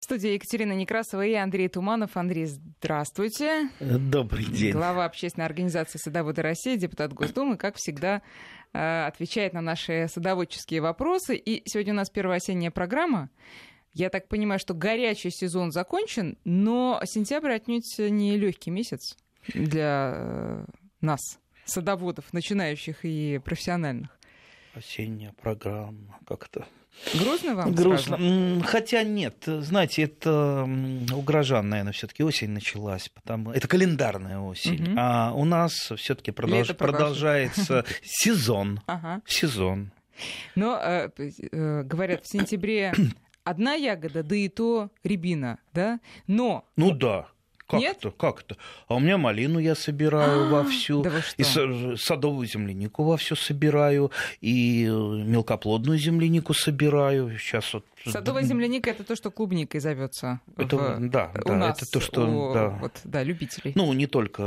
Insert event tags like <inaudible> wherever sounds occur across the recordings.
В студии Екатерина Некрасова и Андрей Туманов. Андрей, здравствуйте. Добрый день. Глава общественной организации «Садоводы России», депутат Госдумы, как всегда, э, отвечает на наши садоводческие вопросы. И сегодня у нас первая осенняя программа. Я так понимаю, что горячий сезон закончен, но сентябрь отнюдь не легкий месяц для э, нас, садоводов, начинающих и профессиональных. Осенняя программа, как-то Грустно вам? Грустно. Скажу? Хотя нет, знаете, это угрожан, наверное, все-таки осень началась, потому это календарная осень, Мгм. а у нас все-таки Лето продолжается <laughs> сезон, Ага. сезон. Но, э, п- э, говорят, в сентябре <clears throat> одна ягода, да и то рябина, да? Но... Ну да. Как Нет? это? Как это? А у меня малину я собираю А, вовсю. да И садовую землянику вовсю собираю, и мелкоплодную землянику собираю. Сейчас вот Садовая земляника это то, что клубникой зовется. Это, в- да, у да, нас, это то, что у, да. вот, да, любителей. Ну, не только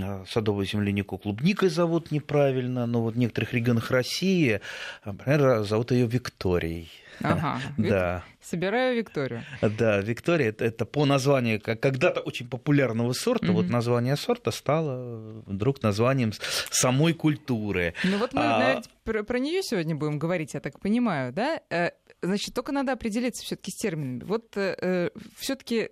а, садовую землянику клубникой зовут неправильно, но вот в некоторых регионах России, а, например, зовут ее Викторией. <laughs> Ага. Да, Собираю Викторию. да, Виктория это, это по названию как- когда-то очень популярного сорта. Мгм. Вот название сорта стало вдруг названием самой культуры. Ну вот мы, А- наверное, про, про нее сегодня будем говорить, я так понимаю, да? Э, Значит, только надо определиться все-таки с терминами. Вот все-таки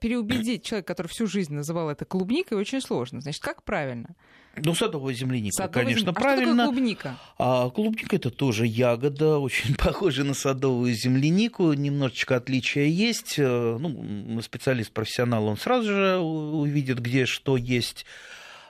переубедить человека, который всю жизнь называл это клубникой, очень сложно. Значит, как правильно? Ну, садовая земляника, Садовая конечно, зем- А что такое клубника? А клубника это тоже ягода, <laughs> очень похожа на садовую землянику, немножечко отличия есть. Э, Ну, специалист, профессионал, он сразу же увидит, где что есть.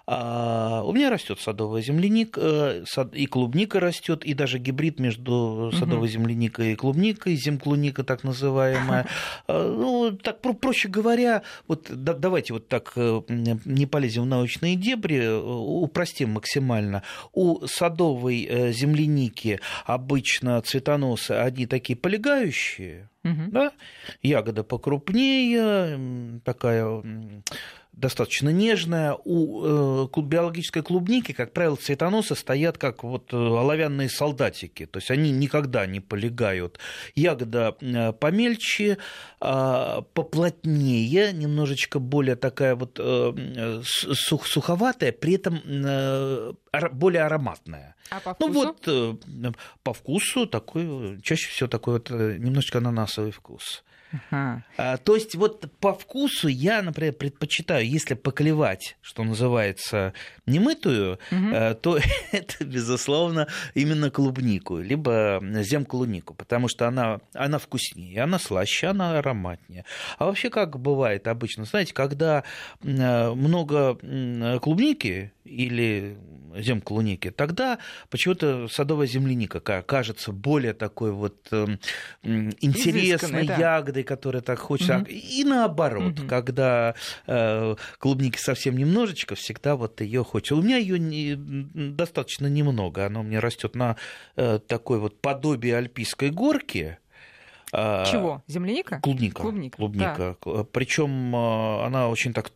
А у меня растет садовая земляника, э, и клубника растет, и даже гибрид между садовой земляникой и клубникой, земклуника так называемая. Э, <laughs> Ну, так про- проще говоря, вот да- давайте вот так э, не полезем в научные дебри, э, упростим максимально. У садовой земляники обычно цветоносы одни такие полегающие, да? ягода покрупнее, такая достаточно нежная. У э, биологической клубники, как правило, цветоносы стоят как вот э, оловянные солдатики, то есть они никогда не полегают. Ягода э, помельче, а, поплотнее, немножечко более такая вот суховатая, при этом более ароматная. А по Ну вкусу? вот э, по вкусу такой, чаще всего такой вот э, немножечко ананасовый вкус. Ага. А, То есть вот по вкусу я, например, предпочитаю, если поклевать, что называется, немытую, Мгм. э, то <laughs> это, безусловно, именно клубнику, либо земклунику, потому что она, она вкуснее, она слаще, она ароматнее. А вообще как бывает обычно, знаете, когда много клубники или земклуники, тогда почему-то садовая земляника ка- кажется более такой вот м, интересной да. ягодой, которая так хочется. Мгм. И наоборот, Мгм. когда э, клубники совсем немножечко, всегда вот ее хочется. У меня ее достаточно немного, она у меня растет на э, такой вот подобие альпийской горки. А, Чего? Земляника? Клубника. Клубника, Клубника. Причем она очень так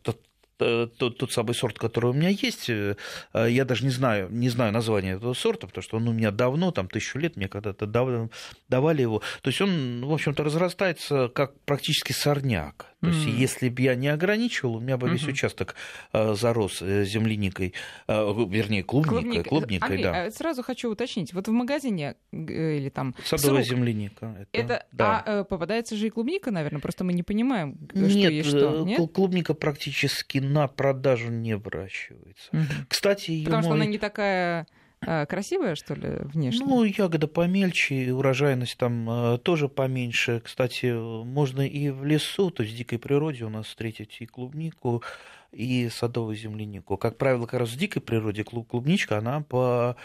тот, тот самый сорт, который у меня есть, э, я даже не знаю, не знаю название этого сорта, потому что он у меня давно, там тысячу лет, мне когда-то дав- давали его. То есть он, в общем-то, разрастается как практически сорняк. То есть, Мгм. если бы я не ограничивал, у меня бы весь Мгм. участок э, зарос э, земляникой, э, вернее, клубникой. Клубникой, Андрей, да. а сразу хочу уточнить. Вот в магазине э, или там Садовая срок, земляника. Это, да. а э, попадается же и клубника, наверное, просто мы не понимаем, г- что Нет, есть что. э, Нет? кл- клубника практически на продажу не выращивается. Мгм. Кстати, Потому что она не такая э, красивая, что ли, внешне? Ну, ягода помельче, урожайность там э, тоже поменьше. Кстати, можно и в лесу, то есть в дикой природе у нас встретить и клубнику, и садовую землянику. Как правило, как раз в дикой природе клуб- клубничка, она по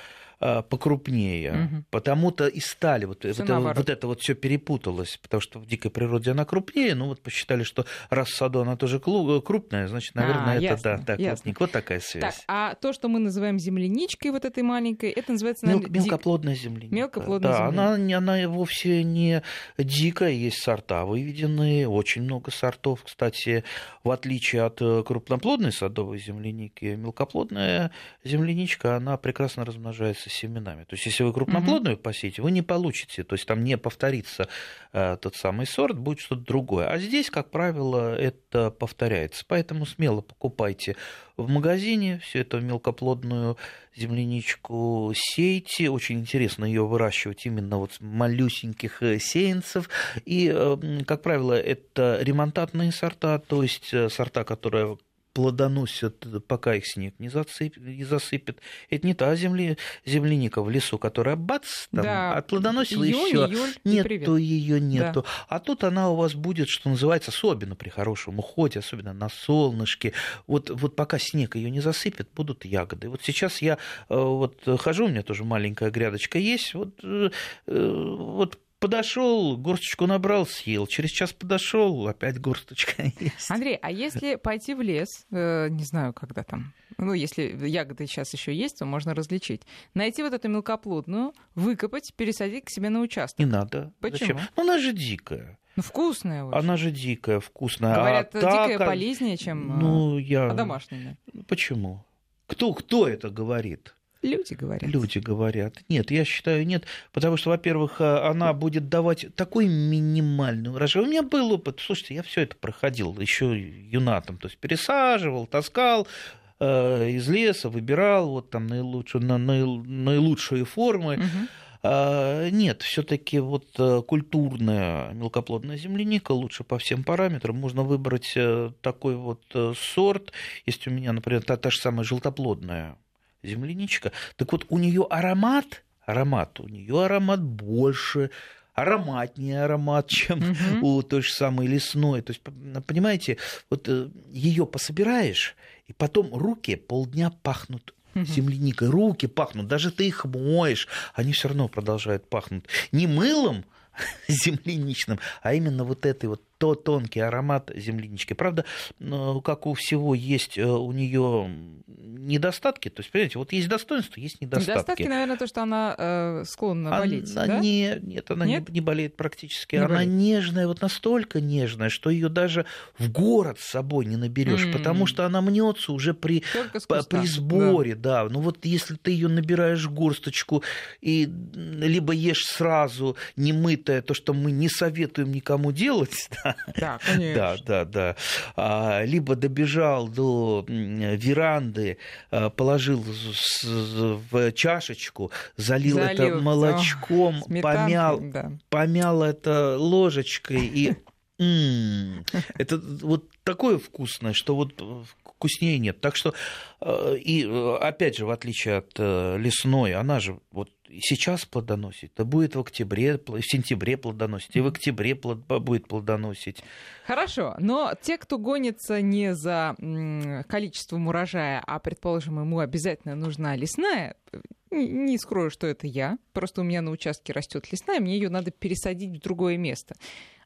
покрупнее. Мгм. Потому-то и стали, вот, вот, наоборот. вот это вот все перепуталось, потому что в дикой природе она крупнее, ну вот посчитали, что раз в саду она тоже клу- крупная, значит, наверное, А, это ясно, да, да, ясно. Вот такая Так, связь. а то, что мы называем земляничкой вот этой маленькой, это называется, Мел- наверное, дик- мелкоплодная земляника. Мелкоплодная да, земляника. Она, она вовсе не дикая, есть сорта выведенные, очень много сортов, кстати, в отличие от э, крупноплодной садовой земляники, мелкоплодная земляничка, она прекрасно размножается семенами. То есть, если вы крупноплодную угу. посеете, вы не получите, то есть там не повторится э, тот самый сорт, будет что-то другое. А здесь, как правило, это повторяется. Поэтому смело покупайте в магазине всю эту мелкоплодную земляничку сейте. Очень интересно ее выращивать именно вот с малюсеньких э, сеянцев. И, э, как правило, это ремонтантные сорта, то есть э, сорта, которые плодоносят, пока их снег не, засып, не засыпет. Это не та земли, земляника в лесу, которая бац, там, да. отплодоносила и все. Нету ее, нету. Да. А тут она у вас будет, что называется, особенно при хорошем уходе, особенно на солнышке. Вот, вот пока снег ее не засыпет, будут ягоды. Вот сейчас я э, вот хожу, у меня тоже маленькая грядочка есть. Вот, э, э, вот подошел, горсточку набрал, съел. Через час подошел, опять горсточка <laughs> есть. Андрей, а если пойти в лес, э, не знаю, когда там, ну, если ягоды сейчас еще есть, то можно различить. Найти вот эту мелкоплодную, выкопать, пересадить к себе на участок. Не надо. Почему? Зачем? Ну, она же дикая. Ну, вкусная очень. Она же дикая, вкусная. Говорят, а дикая так... полезнее, чем ну, я... а домашняя. Почему? Кто, кто это говорит? Люди говорят. Люди говорят. Нет, я считаю, нет. Потому что, во-первых, а, она будет давать такой минимальный урожай. У меня был опыт. Слушайте, я все это проходил еще юнатом. То есть пересаживал, таскал э, из леса, выбирал вот там наилучшие, на, наилучшие формы. Угу. А, нет, все-таки вот культурная мелкоплодная земляника лучше по всем параметрам. Можно выбрать э, такой вот э, сорт. Есть у меня, например, та, та же самая желтоплодная земляничка. Так вот, у нее аромат, аромат, у нее аромат больше, ароматнее аромат, <laughs> чем угу. у той же самой лесной. То есть, понимаете, вот э, ее пособираешь, и потом руки полдня пахнут земляникой, руки пахнут, даже ты их моешь, они все равно продолжают пахнуть. Не мылом, <laughs> земляничным, а именно вот этой вот то тонкий аромат землянички. Правда, ну, как у всего есть э, у нее недостатки, то есть, понимаете, вот есть достоинства, есть недостатки. Недостатки, наверное, то, что она э, склонна болеть, она да? Не, нет, она нет? Не, не болеет практически. Не она болеет. нежная, вот настолько нежная, что ее даже в город с собой не наберешь, mm. потому что она мнется уже при, по, при сборе, да. да. Ну вот если ты ее набираешь горсточку и либо ешь сразу немытое, то, что мы не советуем никому делать, <laughs> да, да, конечно. Да, да, да. А, либо добежал до веранды, а, положил в чашечку, залил, залил это молочком, о, помял, да. помял это ложечкой и это вот такое вкусное, что вот вкуснее нет. Так что, э, и опять же, в отличие от э, лесной, она же вот сейчас плодоносит, а будет в октябре, в сентябре плодоносить, и в октябре плод, будет плодоносить. Хорошо, но те, кто гонится не за количеством урожая, а, предположим, ему обязательно нужна лесная, не скрою, что это я. Просто у меня на участке растет лесная, мне ее надо пересадить в другое место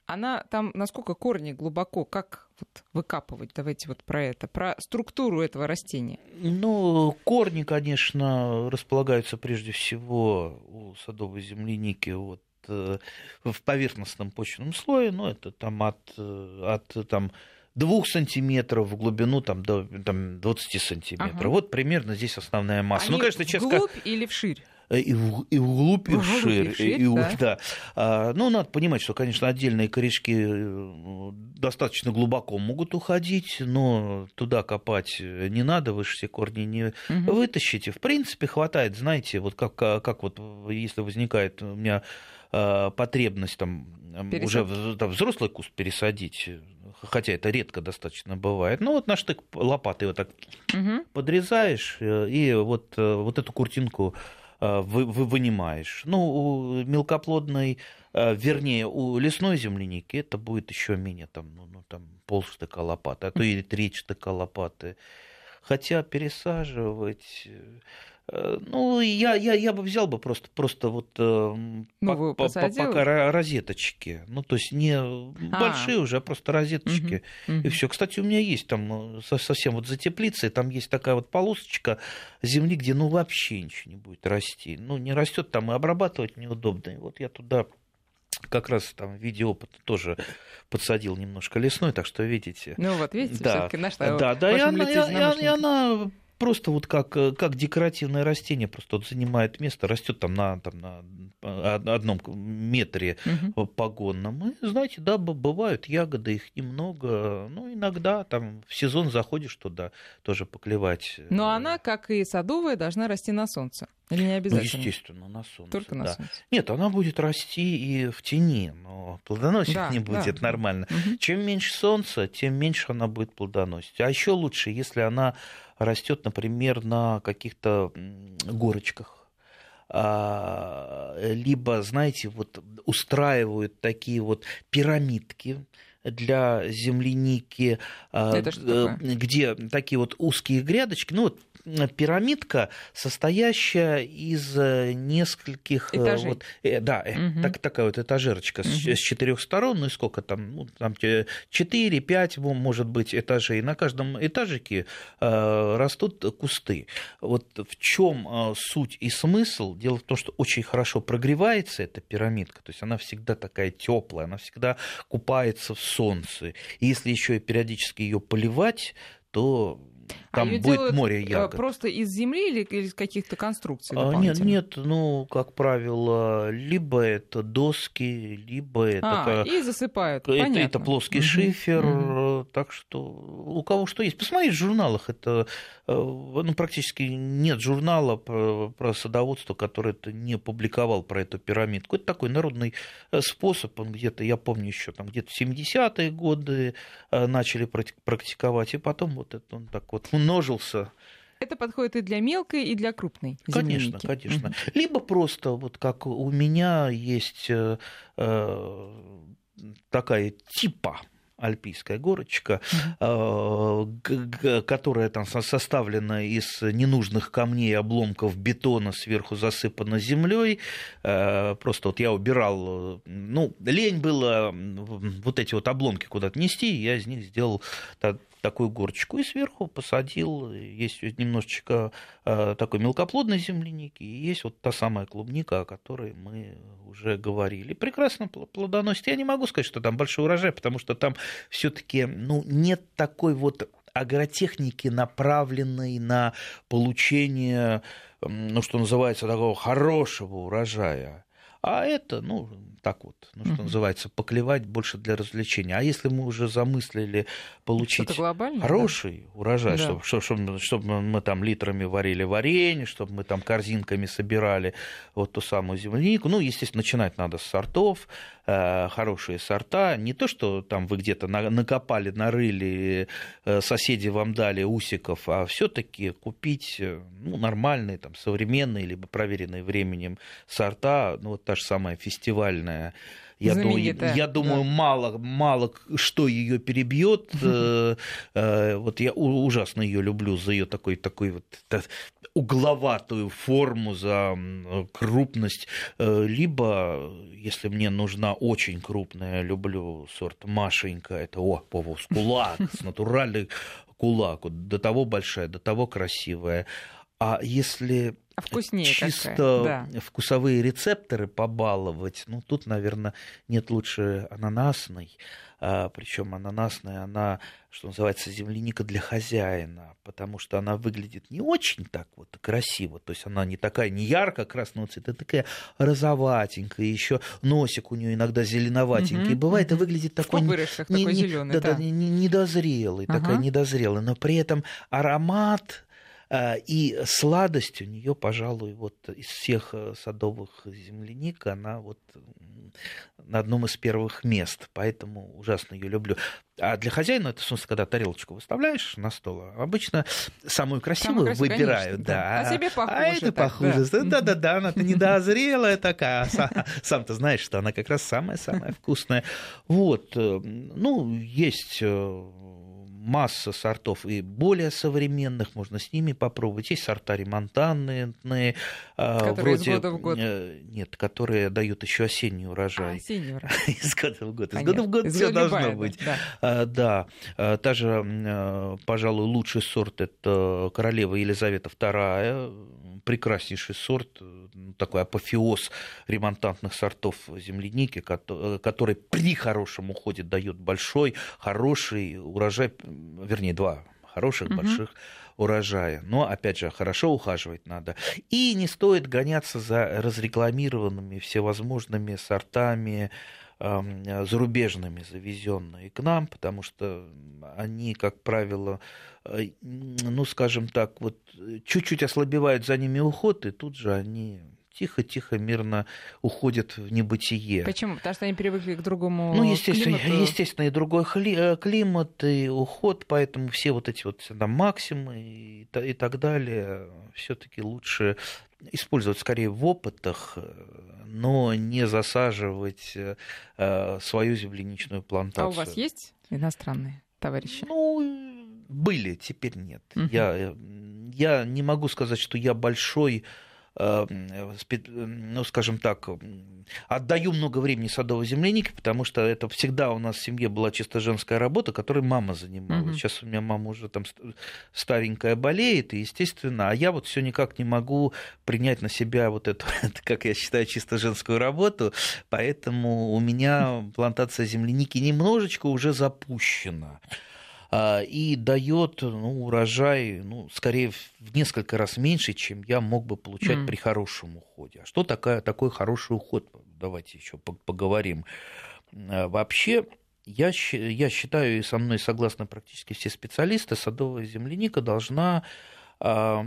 она там насколько корни глубоко, как вот выкапывать? Давайте вот про это, про структуру этого растения. Ну, корни, конечно, располагаются прежде всего у садовой земляники вот э, в поверхностном почвенном слое, но это там от, э, от там, двух сантиметров в глубину там, до там, 20 сантиметров. Ага. Вот примерно здесь основная масса. Ну, Они ну, конечно, честно... Вглубь или вширь? Э, и, в, и вглубь, и вширь. И, и, да. да. А, ну, надо понимать, что, конечно, отдельные корешки э, достаточно глубоко могут уходить, но туда копать не надо, вы же все корни не угу. вытащите. В принципе, хватает, знаете, вот как, как вот если возникает у меня а, потребность там уже там, взрослый куст пересадить, хотя это редко достаточно бывает. Ну вот на штык лопатой вот так угу. подрезаешь э, и вот, вот эту куртинку Э, вы, вы вынимаешь. Ну, у мелкоплодной, э, вернее, у лесной земляники это будет еще менее, там, ну, ну там полштыка лопаты, а то и <laughs> треть штыка лопаты. Хотя пересаживать Э, ну, я, я, я бы взял бы просто, просто вот э, ну, по, по, пока розеточки. Ну, то есть не а. большие уже, а просто розеточки. Угу, угу. И все. Кстати, у меня есть там э, совсем вот за теплицей, там есть такая вот полосочка земли, где ну вообще ничего не будет расти. Ну, не растет там и обрабатывать неудобно. И вот я туда как раз там в виде опыта тоже подсадил немножко лесной, так что видите. Ну вот, видите, да, все-таки нашла. Да, да, и она, и, и она просто вот как, э, как декоративное растение, просто вот занимает место, растет там на, там на одном метре угу. погонном. И, знаете, да, бывают ягоды, их немного. Ну, иногда там в сезон заходишь туда тоже поклевать. Но она, как и садовая, должна расти на солнце. Или не ну, обязательно? Ну, естественно, на солнце. Только на да. солнце. Нет, она будет расти и в тени, но плодоносить да, не будет, да. нормально. Угу. Чем меньше солнца, тем меньше она будет плодоносить. А еще лучше, если она растет, например, на каких-то горочках. А, либо, знаете, вот устраивают такие вот пирамидки для земляники, а, где такие вот узкие грядочки, ну вот пирамидка, состоящая из э, нескольких... Э, Этажей. Вот, э, да, угу. так, такая вот этажерочка угу. с, с четырех сторон, ну и сколько там, ну, там 4-5, может быть, этажей. На каждом этажике э, растут кусты. Вот в чем суть и смысл? Дело в том, что очень хорошо прогревается эта пирамидка, то есть она всегда такая теплая, она всегда купается в солнце. И если еще и периодически ее поливать, то там а будет море ягод. Просто из земли или из каких-то конструкций? А, нет, нет, ну, как правило, либо это доски, либо это... А, и засыпают, это, понятно. Это плоский угу. шифер, угу. так что у кого что есть. Посмотри в журналах, это э, ну, практически нет журнала про, про садоводство, который это не публиковал про эту пирамидку. Это такой народный э, способ, он где-то, я помню, еще там где-то в 70-е годы начали практиковать, и потом вот это он так вот умножился. Это подходит и для мелкой, и для крупной Конечно, земляники. конечно. Угу. Либо просто, вот как у меня есть э, э такая типа альпийская горочка, mm-hmm. которая там составлена из ненужных камней, обломков бетона, сверху засыпана землей. Э, просто вот я убирал, ну, лень было вот эти вот обломки куда-то нести, я из них сделал такую горочку и сверху посадил. Есть немножечко э, такой мелкоплодной земляники, и есть вот та самая клубника, о которой мы уже говорили. Прекрасно плодоносит. Я не могу сказать, что там большой урожай, потому что там все-таки ну, нет такой вот агротехники, направленной на получение, ну, что называется, такого хорошего урожая. А это, ну, так вот, ну, что uh-huh. называется, поклевать больше для развлечения. А если мы уже замыслили получить хороший да? урожай, да. чтобы, чтобы, чтобы мы там литрами варили варенье, чтобы мы там корзинками собирали вот ту самую землянику, ну, естественно, начинать надо с сортов, хорошие сорта, не то, что там вы где-то накопали, нарыли, э, соседи вам дали усиков, а все таки купить э, ну, нормальные, там, современные, либо проверенные временем сорта, ну, вот та же самая фестивальная я, думаю, я думаю, да. мало, мало что ее перебьет. <laughs> Э, э, вот я ужасно ее люблю за ее такой, такой вот угловатую форму, за крупность. Э, либо, если мне нужна очень крупная, люблю сорт Машенька, это о, повоз кулак, с натуральный кулак, до того большая, до того красивая. А если а вкуснее чисто. Да. вкусовые рецепторы побаловать, ну тут, наверное, нет лучше ананасной. А, причем ананасная, она, что называется, земляника для хозяина, потому что она выглядит не очень так вот красиво, то есть она не такая, не ярко красного цвета, а такая розоватенькая, еще носик у нее иногда зеленоватенький, угу, бывает угу. и выглядит такой, не, такой не, зеленый, да, да. Да, недозрелый, ага. такая недозрелая, но при этом аромат и сладость у нее, пожалуй, вот из всех э, садовых земляник, она вот на одном из первых мест, поэтому ужасно ее люблю. А для хозяина это, собственно, когда тарелочку выставляешь на стол, обычно самую красивую Самую выбирают, конечно, да. А себе похуже. А это так, похуже. Да-да-да, она-то недозрелая такая, а сам-то знаешь, что она как раз самая-самая вкусная. Вот, э, ну, есть э, масса сортов и более современных, можно с ними попробовать. Есть сорта ремонтанные, которые вроде, из года в год. Нет, которые дают еще осенний урожай. А, осенний урожай. <laughs> из года в год. Из года в год все должно быть. Да. да. Та же, пожалуй, лучший сорт это королева Елизавета II, прекраснейший сорт, такой апофеоз ремонтантных сортов земляники, который при хорошем уходе дает большой, хороший урожай, вернее, два хороших, угу. больших урожая. Но, опять же, хорошо ухаживать надо. И не стоит гоняться за разрекламированными всевозможными сортами, зарубежными, завезенные к нам, потому что они, как правило, э, ну, скажем так, вот чуть-чуть ослабевает за ними уход, и тут же они тихо-тихо, мирно уходят в небытие. Почему? Потому что они привыкли к другому Ну, естественно, климату. естественно и другой э, климат, и уход, поэтому все вот эти вот там, максимы и, и так далее все таки лучше использовать скорее в опытах, но не засаживать э, свою земляничную плантацию. А у вас есть иностранные товарищи? Ну, были, теперь нет. Угу. Я, я не могу сказать, что я большой Э, ну, скажем так, отдаю много времени садовой землянике, потому что это всегда у нас в семье была чисто женская работа, которой мама занималась. Угу. Сейчас у меня мама уже там старенькая болеет, и естественно, а я вот все никак не могу принять на себя вот эту, <laughs> как я считаю, чисто женскую работу, поэтому у меня плантация земляники немножечко уже запущена. А, и дает ну, урожай, ну, скорее, в несколько раз меньше, чем я мог бы получать mm. при хорошем уходе. А что такое, такой хороший уход? Давайте еще поговорим. А, вообще, я, я считаю, и со мной согласны практически все специалисты, садовая земляника должна э,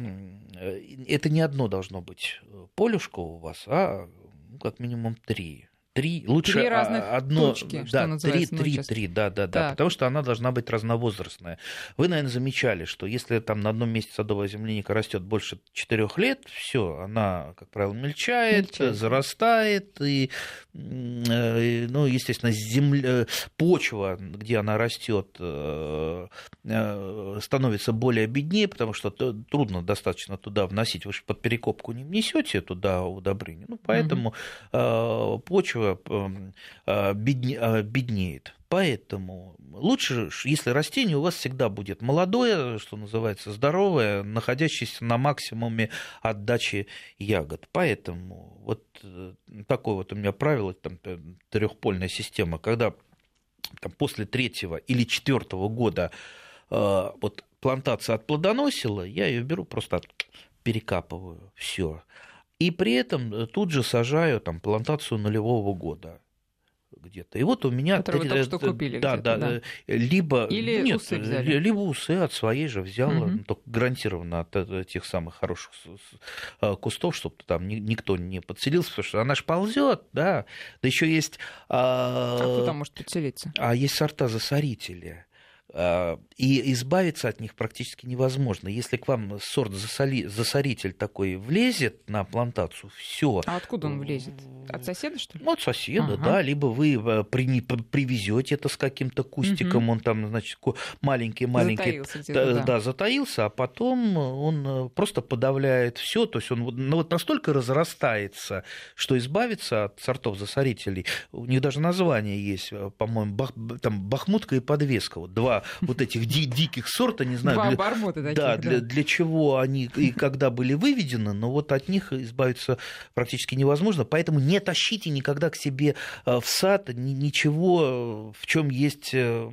это не одно должно быть полюшко у вас, а ну, как минимум три три, лучше три разных одно, точки, да, три, три, три, да, да, да, потому что она должна быть разновозрастная. Вы, наверное, замечали, что если там на одном месте садовая земляника растет больше четырех лет, все, она, как правило, мельчает, мельчает. зарастает, и, э, ну, естественно, земля, почва, где она растет, э, э, становится более беднее, потому что трудно достаточно туда вносить, вы же под перекопку не внесете туда удобрение, ну, поэтому угу. почва Эм, а, а, беднеет. Поэтому лучше, если растение у вас всегда будет молодое, что называется, здоровое, находящееся на максимуме отдачи ягод. Поэтому вот э, такое вот у меня правило, там, э, трехпольная система, когда там, после третьего или четвертого года э, вот плантация отплодоносила, я ее беру просто перекапываю, все. И при этом э, тут же сажаю там плантацию нулевого года где-то. И вот у меня... Который вы только что купили да, да, да. Либо... Или нет, усы взяли? Либо усы от своей же взяла, угу. только гарантированно от э, тех самых хороших э, кустов, чтобы там никто не подселился, потому что она же ползет, да. Да еще есть... А, а кто там может подселиться? А есть сорта засорители и избавиться от них практически невозможно. Если к вам сорт засоли, засоритель такой влезет на плантацию, все. А откуда он влезет? От соседа, что ли? Ну, от соседа, ага. да. Либо вы э, при, привезете это с каким-то кустиком, угу. он там, значит, маленький-маленький. Затаился да, да, затаился, а потом он э, просто подавляет все. То есть он ну, вот настолько разрастается, что избавиться от сортов засорителей, у них даже название есть, э, по-моему, бах, там бахмутка и подвеска. Вот два вот этих ди- диких сорта, не знаю, для, таких, да, для, для чего они и когда были выведены, но вот от них избавиться практически невозможно, поэтому не тащите никогда к себе э, в сад ничего, в чем есть э,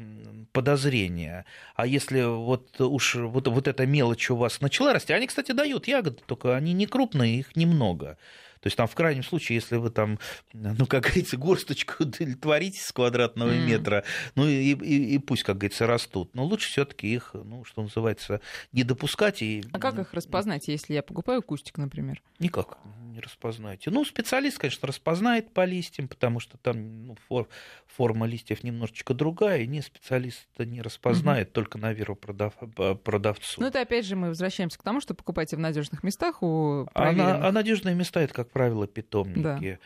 подозрения. А если вот уж вот, вот эта мелочь у вас начала расти, они, кстати, дают ягоды, только они не крупные, их немного. То есть там в крайнем случае, если вы там, ну, как говорится, горсточку <laughs> удовлетворите с квадратного mm. метра, ну и, и, и пусть, как говорится, растут. Но лучше все-таки их, ну, что называется, не допускать. И... А как их распознать, если я покупаю кустик, например? Никак не распознаете. Ну, специалист, конечно, распознает по листьям, потому что там ну, фор, форма листьев немножечко другая, и не специалист не распознает, mm-hmm. только на веру продав, продавцу. Ну, это опять же мы возвращаемся к тому, что покупайте в надежных местах у а, на, а надежные места это, как правило, питомники. Да.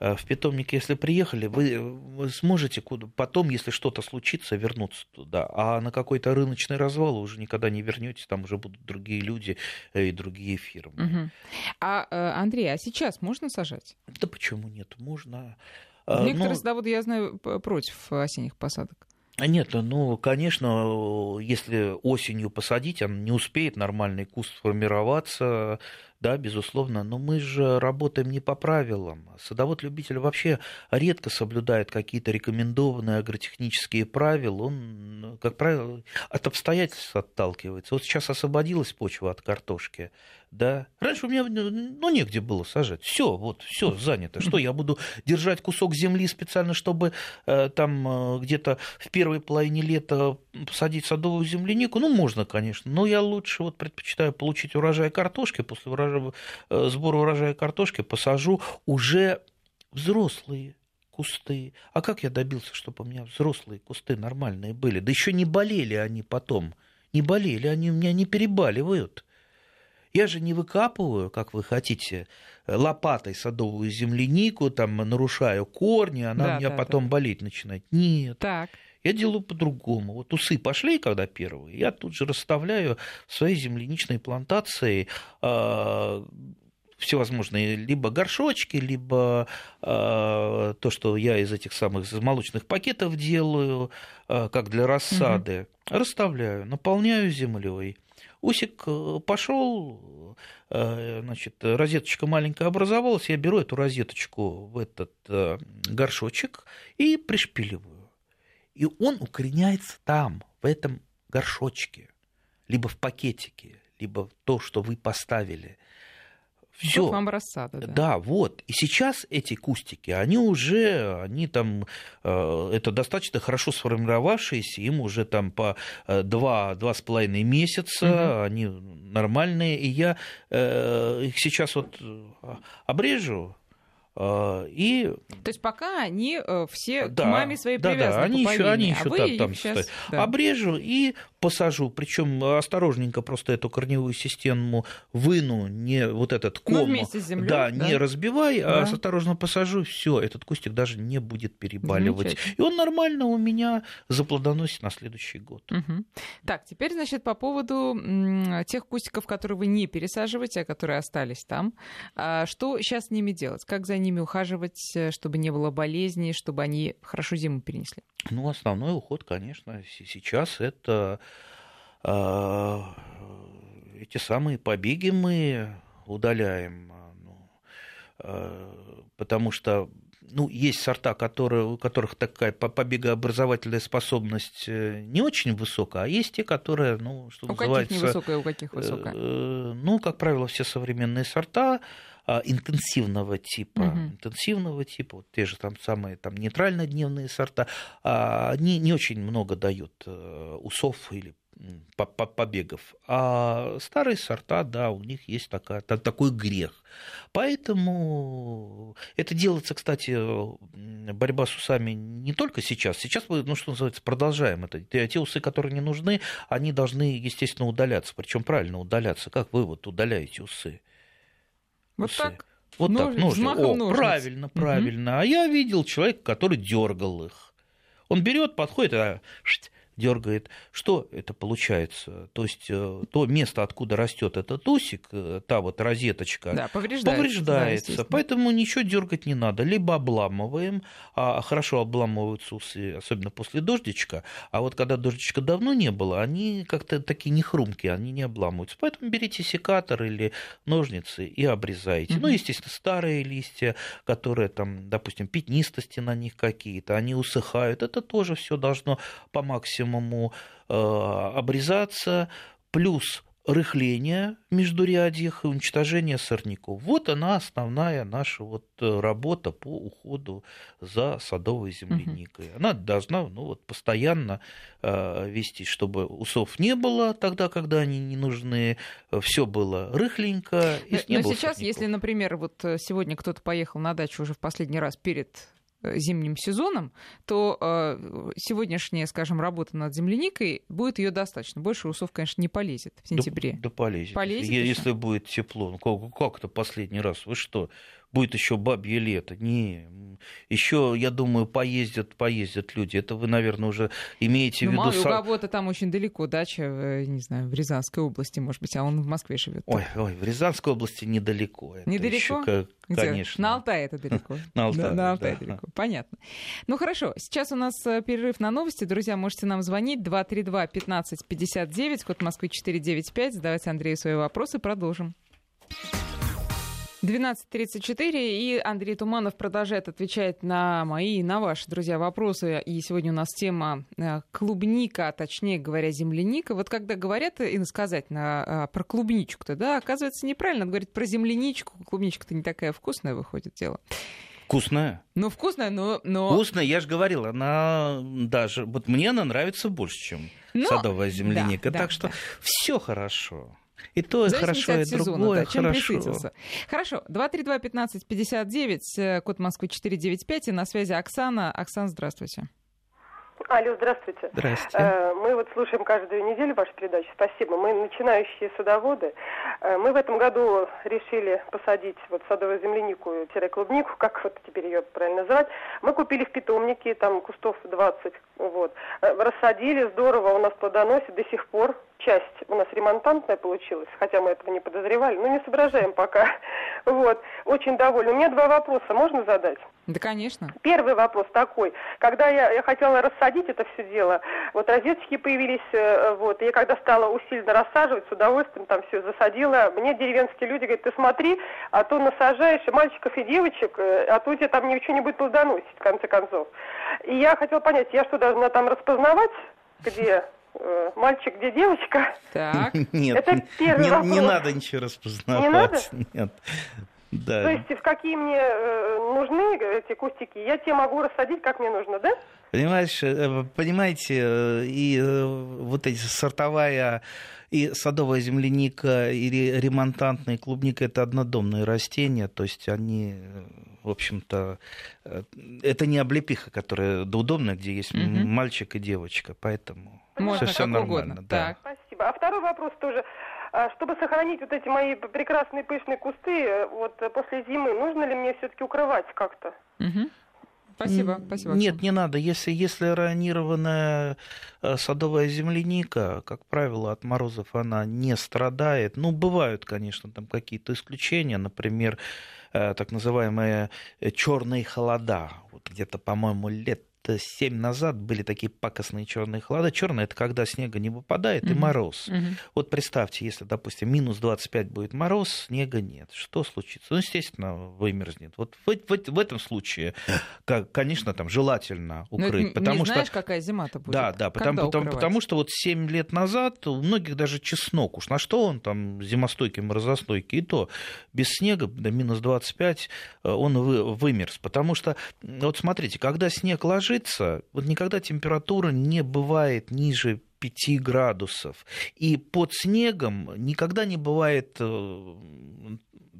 Э, в питомник, если приехали, вы, вы сможете куда, потом, если что-то случится, вернуться туда. А на какой-то рыночный развал вы уже никогда не вернетесь, там уже будут другие люди э, и другие фирмы. Угу. А, э, Андрей, а сейчас можно сажать? Да почему нет? Можно. Некоторые Но... садоводы, я знаю, против осенних посадок. А нет, ну, конечно, если осенью посадить, он не успеет нормальный куст сформироваться, да, безусловно, но мы же работаем не по правилам. Садовод-любитель вообще редко соблюдает какие-то рекомендованные агротехнические правила. Он, как правило, от обстоятельств отталкивается. Вот сейчас освободилась почва от картошки, да. Раньше у меня, ну, негде было сажать. Все, вот, все занято. Что, я буду держать кусок земли специально, чтобы э, там э, где-то в первой половине лета посадить садовую землянику? Ну, можно, конечно, но я лучше вот предпочитаю получить урожай картошки после урожая урожая, э, сбора урожая картошки посажу уже взрослые кусты. А как я добился, чтобы у меня взрослые кусты нормальные были? Да еще не болели они потом. Не болели, они у меня не перебаливают. Я же не выкапываю, как вы хотите, лопатой садовую землянику, там нарушаю корни, она да, у меня да, потом да. болеть начинает. Нет. Так. Я делаю по-другому. Вот усы пошли, когда первые, я тут же расставляю в своей земляничной плантации э, всевозможные либо горшочки, либо э, то, что я из этих самых молочных пакетов делаю, э, как для рассады, угу. расставляю, наполняю землей. Усик пошел, значит, розеточка маленькая образовалась, я беру эту розеточку в этот горшочек и пришпиливаю. И он укореняется там, в этом горшочке, либо в пакетике, либо то, что вы поставили. Все. Вот вам рассада, да. Да, вот. И сейчас эти кустики, они уже, они там, э, это достаточно хорошо сформировавшиеся, им уже там по э, два, два с половиной месяца, угу. они нормальные. И я э, их сейчас вот обрежу, и... То есть пока они э, все да, к маме своей да, привязаны да, они еще, они еще а там, там сейчас... да. обрежу и посажу, причем осторожненько просто эту корневую систему выну, не вот этот ну, ком, ну, с землей, да, да, не разбивай, а да. а осторожно посажу, все, этот кустик даже не будет перебаливать, и он нормально у меня заплодоносит на следующий год. Угу. Так, теперь, значит, по поводу тех кустиков, которые вы не пересаживаете, а которые остались там, а что сейчас с ними делать, как за ними ухаживать, э, чтобы не было болезней, чтобы они хорошо зиму перенесли? Ну, основной уход, конечно, сейчас это эти самые побеги мы удаляем, а, ну, э, потому что ну, есть сорта, которые, у которых такая побегообразовательная способность э, не очень высокая, а есть те, которые, ну, что у называется... У каких невысокая, у каких высокая? Э, ну, как правило, все современные сорта а, интенсивного типа, угу. интенсивного типа, вот те же там самые там нейтрально-дневные сорта, а, они не очень много дают э, усов или побегов. А старые сорта, да, у них есть такая, такой грех. Поэтому это делается, кстати, борьба с усами не только сейчас. Сейчас мы, ну что называется, продолжаем это. Те усы, которые не нужны, они должны, естественно, удаляться. Причем правильно удаляться. Как вы вот удаляете усы? Вот усы. так? Вот Нож... так, ножи. О, ножниц. правильно, правильно. Угу. А я видел человека, который дергал их. Он берет, подходит, а дергает. Что это получается? То есть э, то место, откуда растет этот усик, э, та вот розеточка, да, повреждается. повреждается да, поэтому ничего дергать не надо. Либо обламываем, а хорошо обламываются усы, особенно после дождичка, а вот когда дождичка давно не было, они как-то такие не хрумкие, они не обламываются. Поэтому берите секатор или ножницы и обрезайте. Mm-hmm. Ну, естественно, старые листья, которые там, допустим, пятнистости на них какие-то, они усыхают. Это тоже все должно по максимуму максимуму э, обрезаться, плюс рыхление в междурядьях и уничтожение сорняков. Вот она основная наша вот э, работа по уходу за садовой земляникой. Угу. Она должна ну, вот, постоянно э, вести, чтобы усов не было тогда, когда они не нужны, все было рыхленько. И но, но сейчас, сорняков. если, например, вот э, сегодня кто-то поехал на дачу уже в последний раз перед Э, зимним сезоном, то э, сегодняшняя, скажем, работа над земляникой будет ее достаточно. Больше усов, конечно, не полезет в сентябре. Да, да полезет. полезет если, если будет тепло. Ну, как, как это последний раз? Вы что? Будет еще бабье лето. Не, еще, я думаю, поездят, поездят люди. Это вы, наверное, уже имеете ну, в виду... Мало, у кого-то там очень далеко дача, э, не знаю, в Рязанской области, может быть, а он в Москве живет. Ой, ой, в Рязанской области недалеко. Это недалеко? Еще, Где? Конечно. На Алтае это далеко. <laughs> На Алтае, На Алтае далеко, понятно. Ну хорошо, сейчас у нас э, перерыв на новости. Друзья, можете нам звонить 232-1559, код Москвы 495. Задавайте Андрею свои вопросы, продолжим. 12.34, и Андрей Туманов продолжает отвечать на мои и на ваши, друзья, вопросы. И сегодня у нас тема э, клубника, а точнее говоря, земляника. Вот когда говорят иносказательно про клубничку-то, да, оказывается, неправильно. Надо говорить про земляничку. Клубничка-то не такая вкусная выходит дело. Вкусная. Ну, вкусная, но... но... Вкусная, я же говорил, она даже... Вот мне она нравится больше, чем но... садовая земляника. Да, так да, что да. все хорошо. И то и хорошо, и сезона, другое да, чем хорошо. Хорошо, 232-1559, э, код Москвы 495, и на связи Оксана. Оксана, здравствуйте. Алло, здравствуйте. Здравствуйте. Э, мы вот слушаем каждую неделю вашу передачу. Спасибо. Мы начинающие садоводы. Э, мы в этом году решили посадить вот садовую землянику-клубнику, как вот теперь ее правильно называть. Мы купили в питомнике, там кустов 20, вот. Рассадили, здорово, у нас плодоносит до сих пор часть у нас ремонтантная получилась, хотя мы этого не подозревали, но не соображаем пока. <laughs> Вот, очень довольна. У меня два вопроса, можно задать? Да, конечно. Первый вопрос такой. Когда я, я хотела рассадить это все дело, вот розетки появились, э, вот, и я когда стала усиленно рассаживать, с удовольствием там все засадила, мне деревенские люди говорят, ты смотри, а то насажаешь и мальчиков, и девочек, э, а то у тебя там ничего не будет плодоносить, в конце концов. И я хотела понять, я что, должна там распознавать, где Э, мальчик, где девочка? Так. <laughs> Нет, это первый не, вопрос. не надо ничего распознавать. Не надо? Нет. Да. То есть в какие мне э, нужны эти кустики, я те могу рассадить, как мне нужно, да? Понимаешь, э, понимаете, и вот эти сортовая и садовая земляника, и ремонтантная клубника это однодомные растения, то есть они в общем-то, э, это не облепиха, которая да, удобная, где есть угу. мальчик и девочка, поэтому Можно все, все нормально. Угодно. Да. Так. Спасибо. А второй вопрос тоже. А, чтобы сохранить вот эти мои прекрасные пышные кусты, э, вот э, после зимы, нужно ли мне все-таки укрывать как-то? Угу. Спасибо, спасибо. Нет, не надо. Если, если ранированная садовая земляника, как правило, от морозов она не страдает. Ну, бывают, конечно, там какие-то исключения. Например, Э, так называемые э, черные холода. Вот где-то, по-моему, лет семь назад были такие пакостные черные холода. Черные это когда снега не выпадает mm-hmm. и мороз. Mm-hmm. Вот представьте, если, допустим, минус 25 будет мороз, снега нет. Что случится? Ну, естественно, вымерзнет. Вот в, в, в этом случае, как, конечно, там желательно ну, укрыть. Но потому не знаешь, какая зима-то будет. Да, да, потому, потому, потому что вот 7 лет назад у многих даже чеснок, уж на что он там зимостойкий, морозостойкий, и то без снега до минус 25 э, он вы, вымерз. Потому что, вот смотрите, когда снег ложится, ложится, вот никогда температура не бывает ниже 5 градусов. И под снегом никогда не бывает э,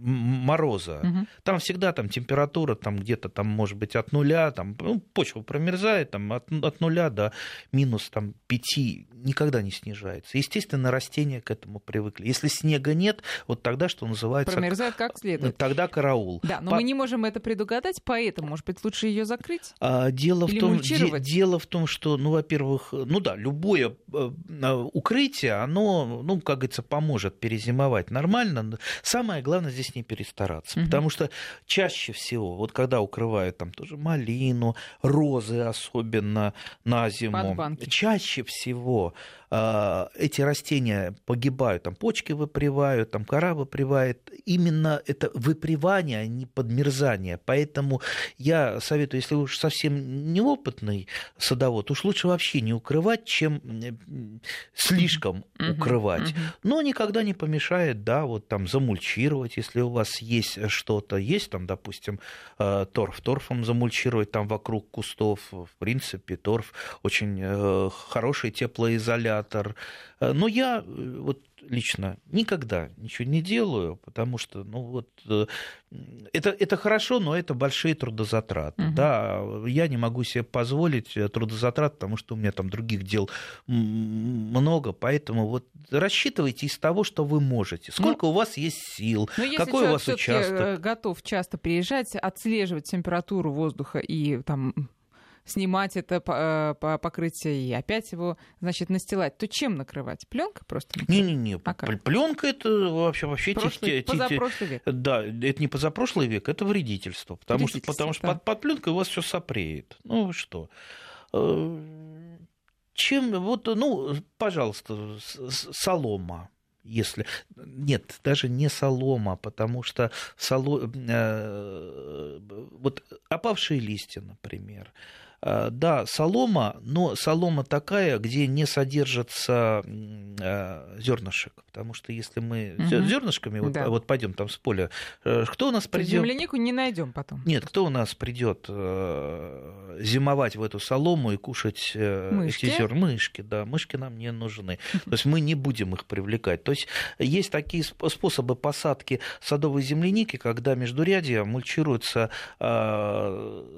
мороза. Угу. Там всегда там температура там где-то там может быть от нуля, там ну, почва промерзает там от, от нуля до минус там пяти никогда не снижается. Естественно, растения к этому привыкли. Если снега нет, вот тогда что называется... Промерзает как следует. Тогда караул. Да, но По... мы не можем это предугадать, поэтому, может быть, лучше ее закрыть? А, дело, в том, де, дело в том, что, ну, во-первых, ну да, любое э, укрытие, оно, ну, как говорится, поможет перезимовать нормально. Самое главное здесь не перестараться, угу. потому что чаще всего, вот когда укрывают там тоже малину, розы особенно на зиму, чаще всего эти растения погибают, там почки выпривают, там кора выпривает. Именно это выпривание, а не подмерзание. Поэтому я советую, если уж совсем неопытный садовод, уж лучше вообще не укрывать, чем слишком укрывать. Но никогда не помешает, да, вот там замульчировать, если у вас есть что-то, есть там, допустим, а, торф, торфом замульчировать там вокруг кустов. В принципе, торф очень э, хороший теплоизолятор. Э, но я э, вот лично никогда ничего не делаю, потому что, ну вот, э, это, это хорошо, но это большие трудозатраты. Угу. Да, я не могу себе позволить трудозатрат, потому что у меня там других дел много, поэтому вот рассчитывайте из того, что вы можете. Сколько ну, у вас есть сил, какой у вас участок. готов часто приезжать, отслеживать температуру воздуха и там снимать это э, по покрытие и опять его, значит, настилать, то чем накрывать? Пленкой просто? Не-не-не, а пленка это вообще вообще Прошлый, те, позапрошлый век. Да, это не позапрошлый век, это вредительство, потому вредительство, что потому что под, под пленкой у вас все сопреет. Ну вы что? Э, чем вот, ну, пожалуйста, солома если нет, даже не солома, потому что соло... э, вот опавшие листья, например, да, солома, но солома такая, где не содержится э, зернышек. Потому что если мы угу. зернышками вот, да. вот пойдем там с поля, э, кто у нас придет? Землянику не найдем потом. Нет, кто у нас придет зимовать в эту солому и кушать мышки? эти зерна? Мышки, да, мышки нам не нужны. То есть мы не будем их привлекать. То есть есть такие способы посадки садовой земляники, когда междурядья мульчируются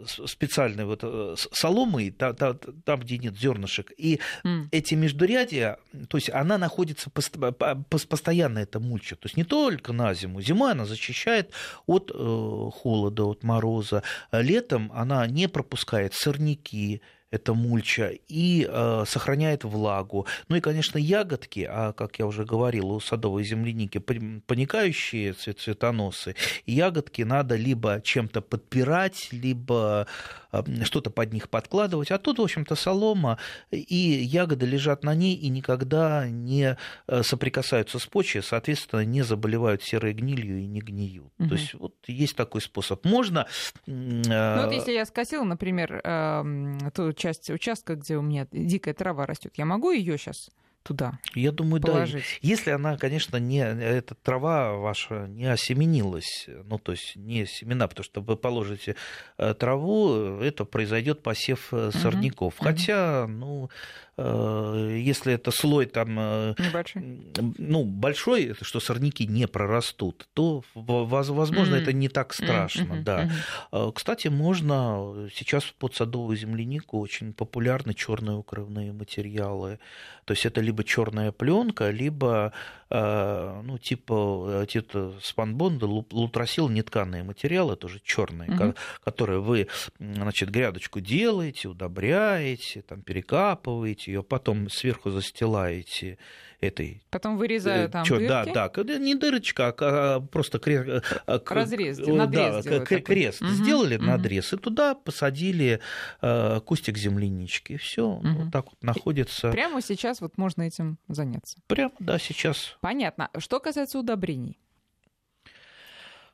специальной вот соломой, там, там, там где нет зернышек. И mm. эти междурядья, то есть она находится постоянно, эта мульча. То есть не только на зиму. Зимой она защищает от э, холода, от мороза. Летом она не пропускает сорняки, это мульча, и э, сохраняет влагу. Ну и, конечно, ягодки, а, как я уже говорил, у садовой земляники паникающие цветоносы, ягодки надо либо чем-то подпирать, либо э, что-то под них подкладывать. А тут, в общем-то, солома, и ягоды лежат на ней и никогда не э, соприкасаются с почвой, соответственно, не заболевают серой гнилью и не гниют. Угу. То есть вот есть такой способ. Можно... Э... Ну вот если я скосила, например, э, ту часть участка, где у меня дикая трава растет, я могу ее сейчас туда Я думаю, положить. да. Если она, конечно, не эта трава ваша не осеменилась, ну то есть не семена, потому что вы положите э, траву, это произойдет посев э, сорняков. Угу. Хотя, ну если это слой там э, Небольшой. ну, большой, что сорняки не прорастут, то, возможно, mm-hmm. это не так страшно. Mm-hmm. Да. Mm-hmm. Кстати, можно сейчас под садовую землянику очень популярны черные укрывные материалы. То есть это либо черная пленка, либо ну, типа, типа спанбонда, лутросил нетканые материалы, тоже черные, угу. которые вы значит, грядочку делаете, удобряете, там, перекапываете, ее, потом сверху застилаете этой... Потом вырезаю э, там чё, дырки? Да, да, не дырочка, а, просто крест... Разрез, надрез да, крест угу, сделали, угу. надрез, и туда посадили э, кустик землянички, все, угу. вот так вот находится. Прямо сейчас вот можно этим заняться? Прямо, да, сейчас. Понятно. Что касается удобрений?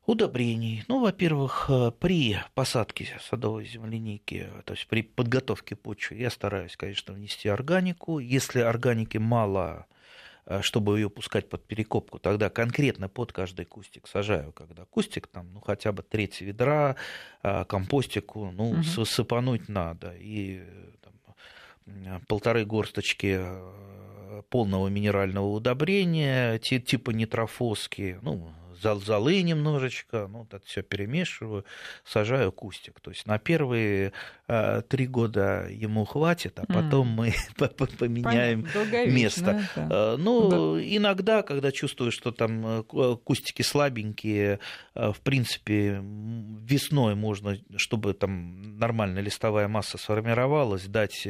Удобрений. Ну, во-первых, э, при посадке садовой земляники, то есть при подготовке почвы, я стараюсь, конечно, внести органику. Если органики мало, э, чтобы ее пускать под перекопку, тогда конкретно под каждый кустик сажаю, когда кустик там, ну, хотя бы треть ведра, э, компостику, ну, угу. сыпануть надо. И там, полторы горсточки полного минерального удобрения, типа нитрофоски, ну, золы немножечко, ну, вот это все перемешиваю, сажаю кустик. То есть на первые э, три года ему хватит, а потом mm. мы <laughs> поменяем место. Да. Э, ну, да. иногда, когда чувствую, что там э, кустики слабенькие, э, в принципе, весной можно, чтобы там нормальная листовая масса сформировалась, дать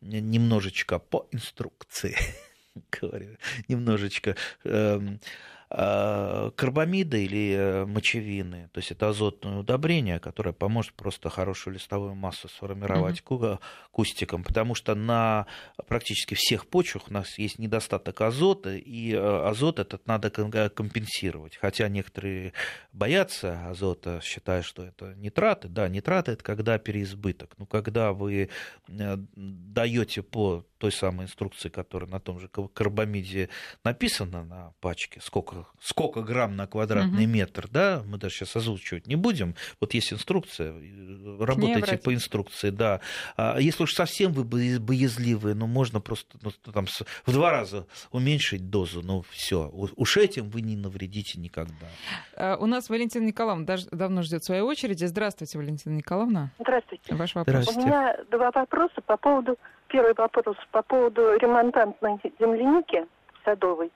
немножечко по инструкции <laughs> говорю, немножечко Э, карбамиды или э, мочевины, то есть это азотное удобрение, которое поможет просто хорошую листовую массу сформировать mm-hmm. кустиком, потому что на практически всех почвах у нас есть недостаток азота, и э, азот этот надо компенсировать. Хотя некоторые боятся азота, считая, что это нитраты. Да, нитраты это когда переизбыток. Но когда вы даете по той самой инструкции, которая на том же карбамиде написана на пачке, сколько, сколько грамм на квадратный угу. метр, да, мы даже сейчас озвучивать не будем. Вот есть инструкция, работайте по инструкции, да. А если уж совсем вы боязливые, ну, можно просто ну, там, в два раза уменьшить дозу, ну, все. Уж этим вы не навредите никогда. А, у нас Валентина Николаевна давно ждет своей очереди. Здравствуйте, Валентина Николаевна. Здравствуйте. Ваш вопрос. У меня два вопроса по поводу, первый вопрос по поводу ремонтантной земляники садовой.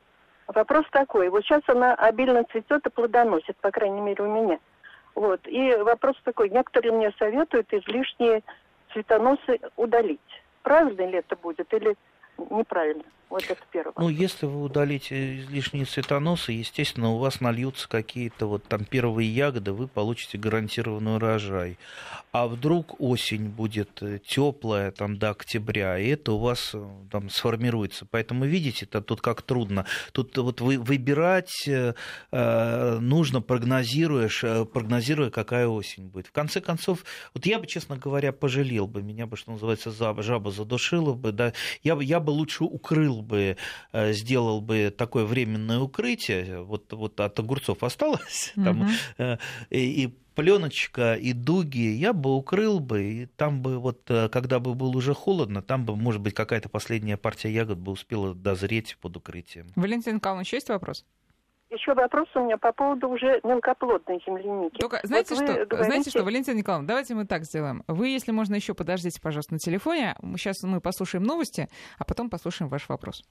Вопрос такой, вот сейчас она обильно цветет и плодоносит, по крайней мере у меня. Вот. И вопрос такой, некоторые мне советуют излишние цветоносы удалить. Правильно ли это будет или неправильно? Вот это первое. Ну, если вы удалите излишние цветоносы, естественно, у вас нальются какие-то вот там первые ягоды, вы получите гарантированный урожай. А вдруг осень будет э, теплая там до октября, и это у вас э, там сформируется. Поэтому видите, это тут как трудно. Тут вот вы, выбирать э, э, нужно, прогнозируешь, прогнозируя, какая осень будет. В конце концов, вот я бы, честно говоря, пожалел бы, меня бы, что называется, жаба задушила бы, да, я бы, я бы лучше укрыл бы, э, сделал бы такое временное укрытие, вот, вот от огурцов осталось, угу. <laughs> там, э, и, и пленочка и дуги, я бы укрыл бы, и там бы вот, э, когда бы было уже холодно, там бы, может быть, какая-то последняя партия ягод бы успела дозреть под укрытием. Валентин Николаевич, есть вопрос? Еще вопрос у меня по поводу уже мелкоплодной земляники. Только знаете, вот что, говорите... знаете что, Валентина Николаевна, давайте мы так сделаем. Вы, если можно, еще подождите, пожалуйста, на телефоне. Сейчас мы послушаем новости, а потом послушаем ваш вопрос.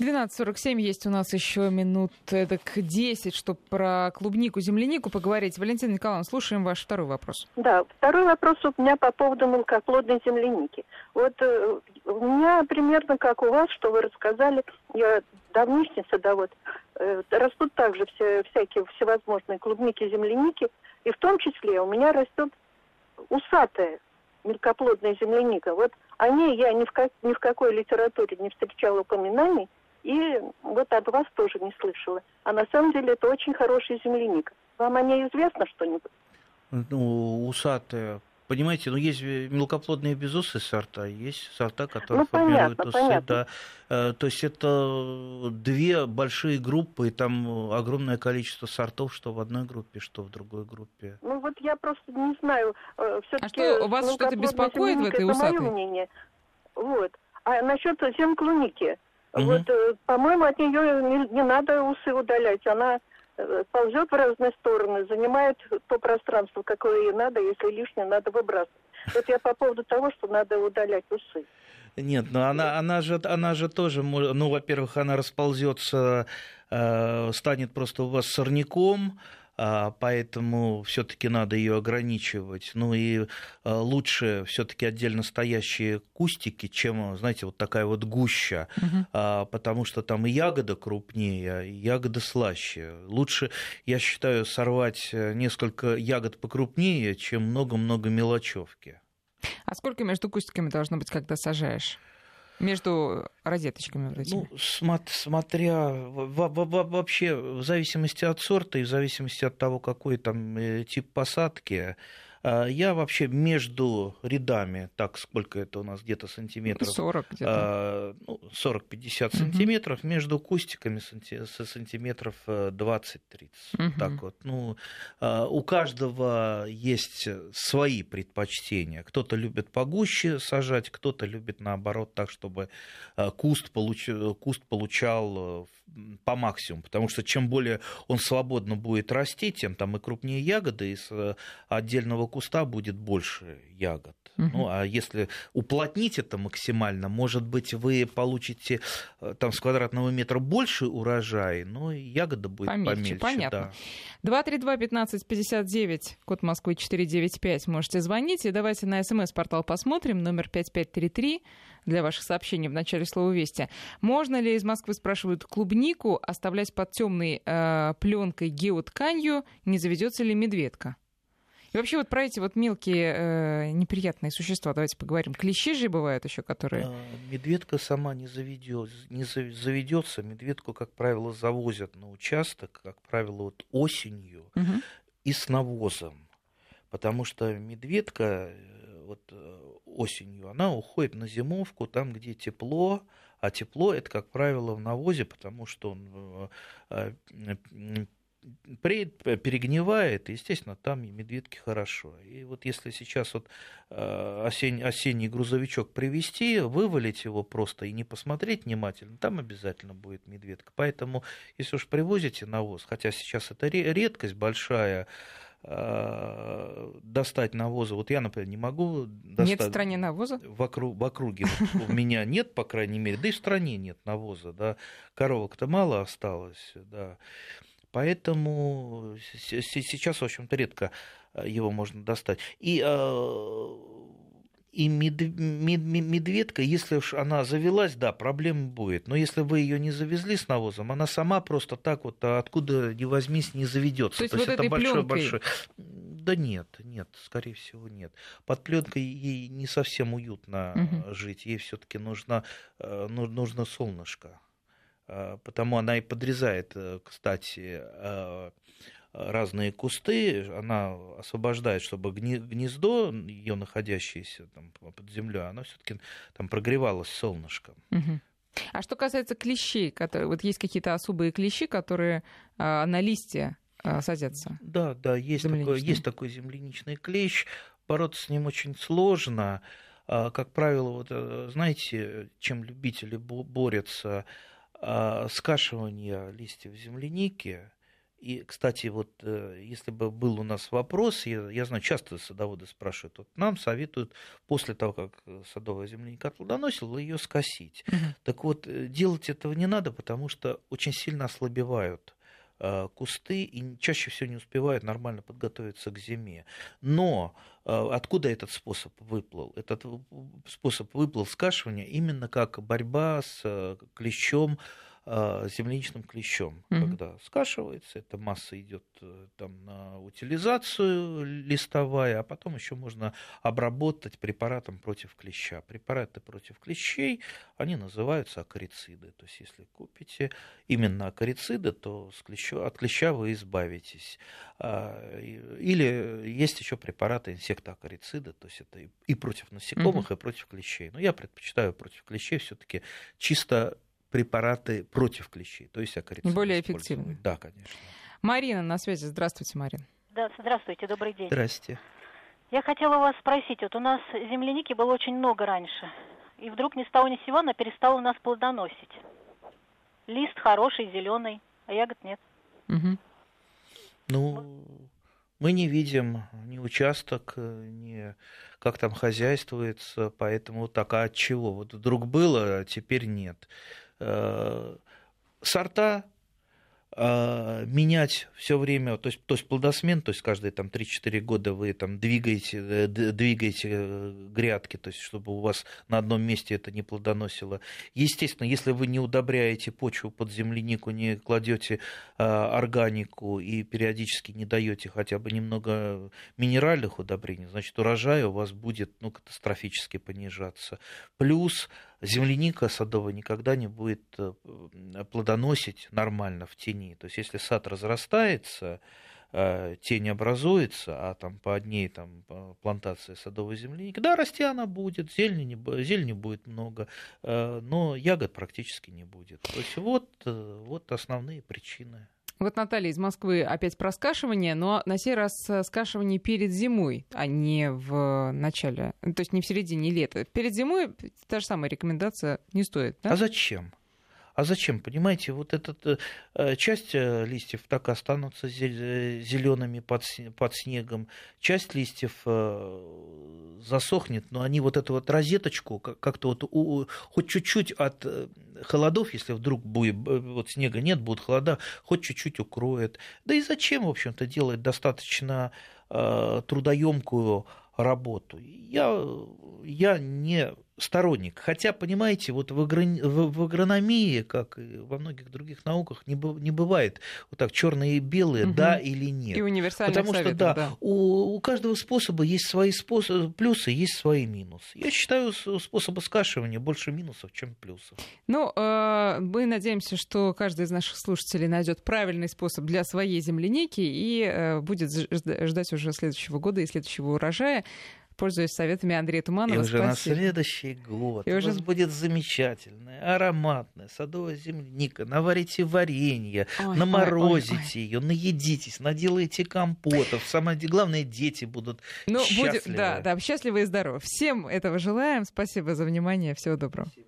12.47 есть у нас еще минут так 10, чтобы про клубнику, землянику поговорить. Валентина Николаевна, слушаем ваш второй вопрос. Да, второй вопрос у меня по поводу мелкоплодной земляники. Вот э, у меня примерно как у вас, что вы рассказали, я давнишний садовод, растут также все, всякие всевозможные клубники, земляники, и в том числе у меня растет усатая мелкоплодная земляника. Вот о ней я ни в, как, ни в какой литературе не встречала упоминаний, и вот от вас тоже не слышала. А на самом деле это очень хорошая земляника. Вам о ней известно что-нибудь? Ну, усатая. Понимаете, ну есть мелкоплодные безусые сорта, есть сорта, которые ну, формируют понятно, усы. Понятно. Да. Э, то есть это две большие группы, и там огромное количество сортов, что в одной группе, что в другой группе. Ну вот я просто не знаю. Э, а что, вас что-то беспокоит в этой усатой? мое мнение. Вот. А насчет земклуники. Угу. Вот, э, по-моему, от нее не, не надо усы удалять. Она э, ползет в разные стороны, занимает то пространство, какое ей надо, если лишнее, надо выбрасывать. Вот я по поводу того, что надо удалять усы. Нет, но она, она, же, она же тоже, ну, во-первых, она расползется, э, станет просто у вас сорняком, поэтому все-таки надо ее ограничивать. Ну и а, лучше все-таки отдельно стоящие кустики, чем, знаете, вот такая вот гуща, угу. потому что там и ягода крупнее, и ягода слаще. Лучше, я считаю, сорвать несколько ягод покрупнее, чем много-много мелочевки. А сколько между кустиками должно быть, когда сажаешь? Между розеточками вот этими? Ну, смотря вообще в зависимости от сорта и в зависимости от того, какой там э, тип посадки, я вообще между рядами, так сколько это у нас где-то сантиметров? 40 где-то. 40-50 а, ну, сантиметров, между кустиками сантиметров 20-30. Угу. Так вот. Ну, а, у каждого есть свои предпочтения. Кто-то любит погуще сажать, кто-то любит наоборот так, чтобы куст, получ... куст получал э, по максимуму, потому что чем более он свободно будет расти, тем там и крупнее ягоды, из э, отдельного куста будет больше ягод. Угу. Ну, а если уплотнить это максимально, может быть, вы получите э, там с квадратного метра больше урожай, но ягода будет помельче. помельче понятно. Да. 232-1559, код Москвы 495, можете звонить. И давайте на смс-портал посмотрим, номер 5533 для ваших сообщений в начале слова «Вести». Можно ли из Москвы, спрашивают, клубнику оставлять под темной э, пленкой геотканью, не заведется ли медведка? И вообще вот про эти вот мелкие э, неприятные существа давайте поговорим. Клещи же бывают еще, которые... А, медведка сама не, заведет, не заведется. Медведку, как правило, завозят на участок, как правило, вот осенью угу. и с навозом. Потому что медведка, э, вот, э, осенью, она уходит на зимовку, там, где тепло, а тепло это, как правило, в навозе, потому что он э, перегнивает, и, естественно, там и медведки хорошо. И вот если сейчас вот осень, осенний грузовичок привезти, вывалить его просто и не посмотреть внимательно, там обязательно будет медведка. Поэтому, если уж привозите навоз, хотя сейчас это редкость большая, Э, достать навоза. Вот я, например, не могу достать. Нет в стране навоза? В, округ, в округе у меня нет, по крайней мере, да и в стране нет навоза, да. Коровок-то мало осталось, да. Поэтому сейчас, в общем-то, редко э, его можно достать. И э, и мед, мед, медведка, если уж она завелась, да, проблем будет. Но если вы ее не завезли с навозом, она сама просто так вот, а откуда ни возьмись, не заведется. То есть, То есть вот это большой, большой. Да нет, нет, скорее всего, нет. Под пленкой ей не совсем уютно угу. жить. Ей все-таки нужно, нужно солнышко. Э, потому она и подрезает, кстати, разные кусты, она освобождает, чтобы гнездо, ее находящееся там под землей, оно все-таки там прогревалось солнышком. Угу. А что касается клещей, которые, вот есть какие-то особые клещи, которые а, на листья а, садятся? Да, да, есть такой, есть такой земляничный клещ. Бороться с ним очень сложно. А, как правило, вот, э, знаете, чем любители борются? А, скашивание листьев земляники и, кстати, вот э, если бы был у нас вопрос, я, я знаю, часто садоводы спрашивают, вот нам советуют после того, как садовая земляника плодоносила, ее скосить. Угу. Так вот, э, делать этого не надо, потому что очень сильно ослабевают э, кусты и чаще всего не успевают нормально подготовиться к зиме. Но откуда этот способ выплыл? Этот способ выплыл скашивания именно как борьба с клещом а, земляничным клещом, mm-hmm. когда скашивается, эта масса идет э, там на утилизацию листовая, а потом еще можно обработать препаратом против клеща. Препараты против клещей, они называются акарициды. То есть, если купите именно акарициды, то с клеща, от клеща вы избавитесь. А, или есть еще препараты инсектоакарициды, то есть это и против насекомых, mm-hmm. и против клещей. Но я предпочитаю против клещей все-таки чисто препараты против клещей, то есть акарицин. Более эффективны. Да, конечно. Марина на связи. Здравствуйте, Марина. Да, здравствуйте, добрый день. Здрасте. Я хотела вас спросить, вот у нас земляники было очень много раньше, и вдруг ни с того ни с сего она перестала у нас плодоносить. Лист хороший, зеленый, а ягод нет. Угу. Ну, мы не видим ни участок, ни как там хозяйствуется, поэтому так, а от чего? Вот вдруг было, а теперь нет. Э, сорта а, менять все время, то есть, то есть плодосмен, то есть каждые там 3-4 года вы там двигаете, э, двигаете э, грядки, то есть чтобы у вас на одном месте это не плодоносило. Естественно, если вы не удобряете почву под землянику, не кладете органику и периодически не даете хотя бы немного минеральных удобрений, значит урожай у вас будет ну, катастрофически понижаться. Плюс земляника садовая никогда не будет э, плодоносить нормально в тени. То есть если сад разрастается, э, тень образуется, а там по одней там, плантации садовой земляники, да, расти она будет, зелени, зелени будет много, э, но ягод практически не будет. То есть вот, вот основные причины. Вот Наталья из Москвы опять про скашивание, но на сей раз скашивание перед зимой, а не в начале, то есть не в середине лета. Перед зимой та же самая рекомендация не стоит, да? А зачем? А зачем? Понимаете, вот эта э, часть э, листьев так останутся зелеными под, снегом, часть листьев э, засохнет, но они вот эту вот розеточку как-то вот у, хоть чуть-чуть от холодов, если вдруг будет, вот снега нет, будут холода, хоть чуть-чуть укроет. Да и зачем, в общем-то, делать достаточно трудоемкую работу? Я, я не сторонник. Хотя, понимаете, вот в, агрони... в агрономии, как и во многих других науках, не, б... не бывает вот так черные и белые, угу. да или нет. И универсальных Потому советов, что, да, да. У, у каждого способа есть свои способы, плюсы, есть свои минусы. Я считаю, способы скашивания больше минусов, чем плюсов. Ну, э, мы надеемся, что каждый из наших слушателей найдет правильный способ для своей земляники и э, будет ждать уже следующего года и следующего урожая. Пользуясь советами Андрея Туманова. И уже спасибо. на следующий год И у уже- вас будет замечательная, ароматная садовая земляника. Наварите варенье, Ой, ой, ой, наморозите ее, наедитесь, наделайте компотов. Самое главное, дети будут Ну, счастливы. да, да, счастливы и здоровы. Всем этого желаем. Спасибо за внимание. Всего доброго.